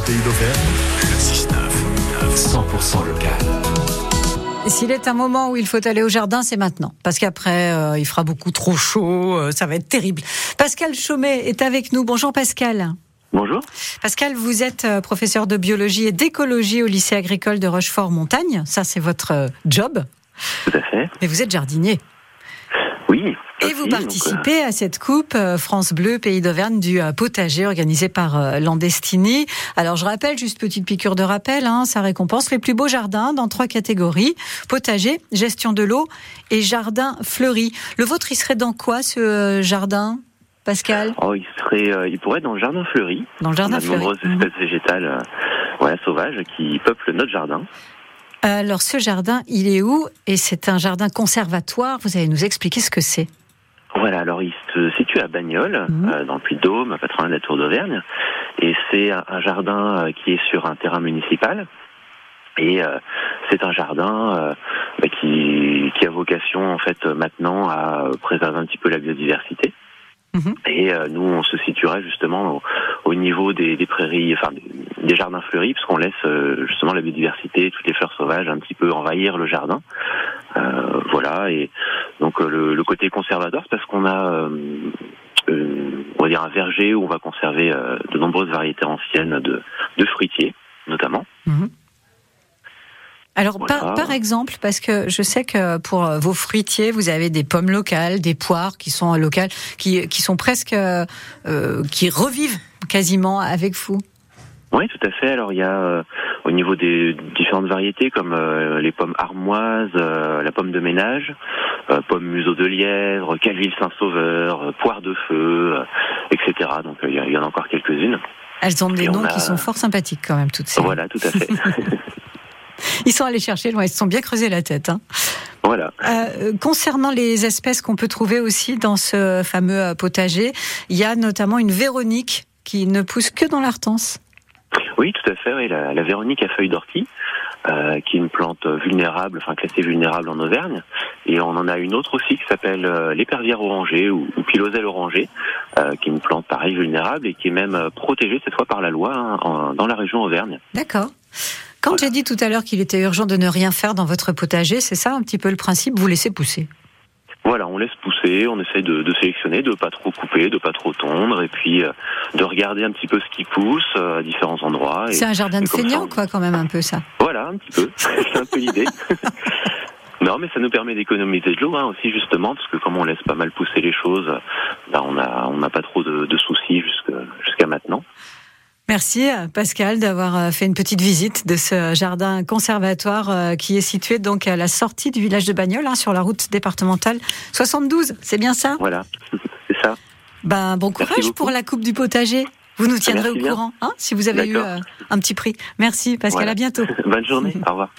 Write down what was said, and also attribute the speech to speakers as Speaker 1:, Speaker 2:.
Speaker 1: Bleu Pays d'Auvergne. Le 6-9, 100% local.
Speaker 2: S'il est un moment où il faut aller au jardin, c'est maintenant. Parce qu'après, euh, il fera beaucoup trop chaud, euh, ça va être terrible. Pascal Chaumet est avec nous. Bonjour Pascal.
Speaker 3: Bonjour.
Speaker 2: Pascal, vous êtes euh, professeur de biologie et d'écologie au lycée agricole de Rochefort-Montagne. Ça, c'est votre euh, job.
Speaker 3: Tout à fait.
Speaker 2: Mais vous êtes jardinier.
Speaker 3: Oui.
Speaker 2: Et
Speaker 3: aussi,
Speaker 2: vous
Speaker 3: donc,
Speaker 2: participez à cette coupe euh, France Bleu Pays d'Auvergne du euh, potager organisé par euh, Landestini. Alors je rappelle, juste petite piqûre de rappel, hein, ça récompense les plus beaux jardins dans trois catégories potager, gestion de l'eau et jardin fleuri. Le vôtre, il serait dans quoi ce euh, jardin, Pascal?
Speaker 3: Euh, oh, il serait, euh, il pourrait être dans le jardin fleuri.
Speaker 2: Dans le
Speaker 3: On
Speaker 2: jardin
Speaker 3: a de
Speaker 2: fleuri.
Speaker 3: nombreuses
Speaker 2: Mhm.
Speaker 3: espèces végétales, euh, voilà, sauvages, qui peuplent notre jardin.
Speaker 2: Alors ce jardin, il est où? Et c'est un jardin conservatoire. Vous allez nous expliquer ce que c'est.
Speaker 3: Voilà, alors il se situe à Bagnoles,
Speaker 2: Mhm.
Speaker 3: euh, dans le Puy-de-Dôme, très loin de la Tour d'Auvergne, et c'est un, jardin euh, qui est sur un terrain municipal. Et euh, c'est un jardin euh, bah, qui, qui a vocation en fait maintenant à préserver un petit peu la biodiversité.
Speaker 2: Mhm.
Speaker 3: Et euh, nous, on se situerait justement au, au niveau des, des prairies, enfin des, des jardins fleuris, parce qu'on laisse euh, justement la biodiversité, toutes les fleurs sauvages, un petit peu envahir le jardin. Euh, voilà. Et donc euh, le, le côté conservateur, c'est parce qu'on a, euh, euh, on va dire un verger où on va conserver de nombreuses variétés anciennes de, de fruitiers, notamment.
Speaker 2: Alors,
Speaker 3: Voilà.
Speaker 2: par, par exemple, parce que je sais que pour vos fruitiers, vous avez des pommes locales, des poires qui sont locales, qui, qui sont presque, qui revivent quasiment avec vous.
Speaker 3: Oui, tout à fait. Alors il y a euh, au niveau des différentes variétés comme euh, les pommes armoises, euh, la pomme de ménage, euh, pomme museau de lièvre, calville Saint-Sauveur, euh, poire de feu, euh, etc. Donc il y, y en a encore quelques-unes.
Speaker 2: Elles ont des
Speaker 3: Et on
Speaker 2: noms
Speaker 3: a-
Speaker 2: qui sont fort sympathiques quand même, toutes ces.
Speaker 3: Voilà, tout à fait.
Speaker 2: Ils sont allés chercher loin, ils se sont bien creusés la tête. Hein.
Speaker 3: voilà.
Speaker 2: Euh, concernant les espèces qu'on peut trouver aussi dans ce fameux potager, il y a notamment une Véronique qui ne pousse que dans l'Artense.
Speaker 3: Oui, tout à fait. Oui, la, la Véronique à feuilles d'ortie, euh, qui est une plante vulnérable, enfin classée vulnérable en Auvergne. Et on en a une autre aussi qui s'appelle euh, l'épervière orangée ou, ou piloselle orangée, euh, qui est une plante pareille vulnérable et qui est même euh, protégée cette fois par la loi hein, en- dans la région Auvergne.
Speaker 2: D'accord. Quand
Speaker 3: Voilà.
Speaker 2: j'ai dit tout à l'heure qu'il était urgent de ne rien faire dans votre potager, c'est ça un petit peu le principe, vous laissez pousser?
Speaker 3: Voilà, on laisse pousser, on essaye de, de sélectionner, de pas trop couper, de pas trop tondre, et puis euh, de regarder un petit peu ce qui pousse euh, à différents endroits.
Speaker 2: C'est un jardin de
Speaker 3: on-
Speaker 2: quoi, quand même, un peu ça.
Speaker 3: Voilà, un petit peu. C'est un peu l'idée. Non, mais ça nous permet d'économiser de l'eau hein, aussi justement, parce que comme on laisse pas mal pousser les choses, ben, on a on n'a pas trop de, de soucis jusqu'à maintenant.
Speaker 2: Merci euh, Pascal d'avoir euh, fait une petite visite de ce jardin conservatoire euh, qui est situé donc à la sortie du village de Bagnoles, hein, sur la route départementale 72. C'est bien ça?
Speaker 3: Voilà, c'est ça.
Speaker 2: Ben bon courage pour la coupe du potager. Vous nous tiendrez
Speaker 3: Merci
Speaker 2: au
Speaker 3: bien.
Speaker 2: courant hein, si vous avez eu euh, un petit prix. Merci Pascal,
Speaker 3: Voilà.
Speaker 2: à bientôt.
Speaker 3: Bonne journée. Au revoir.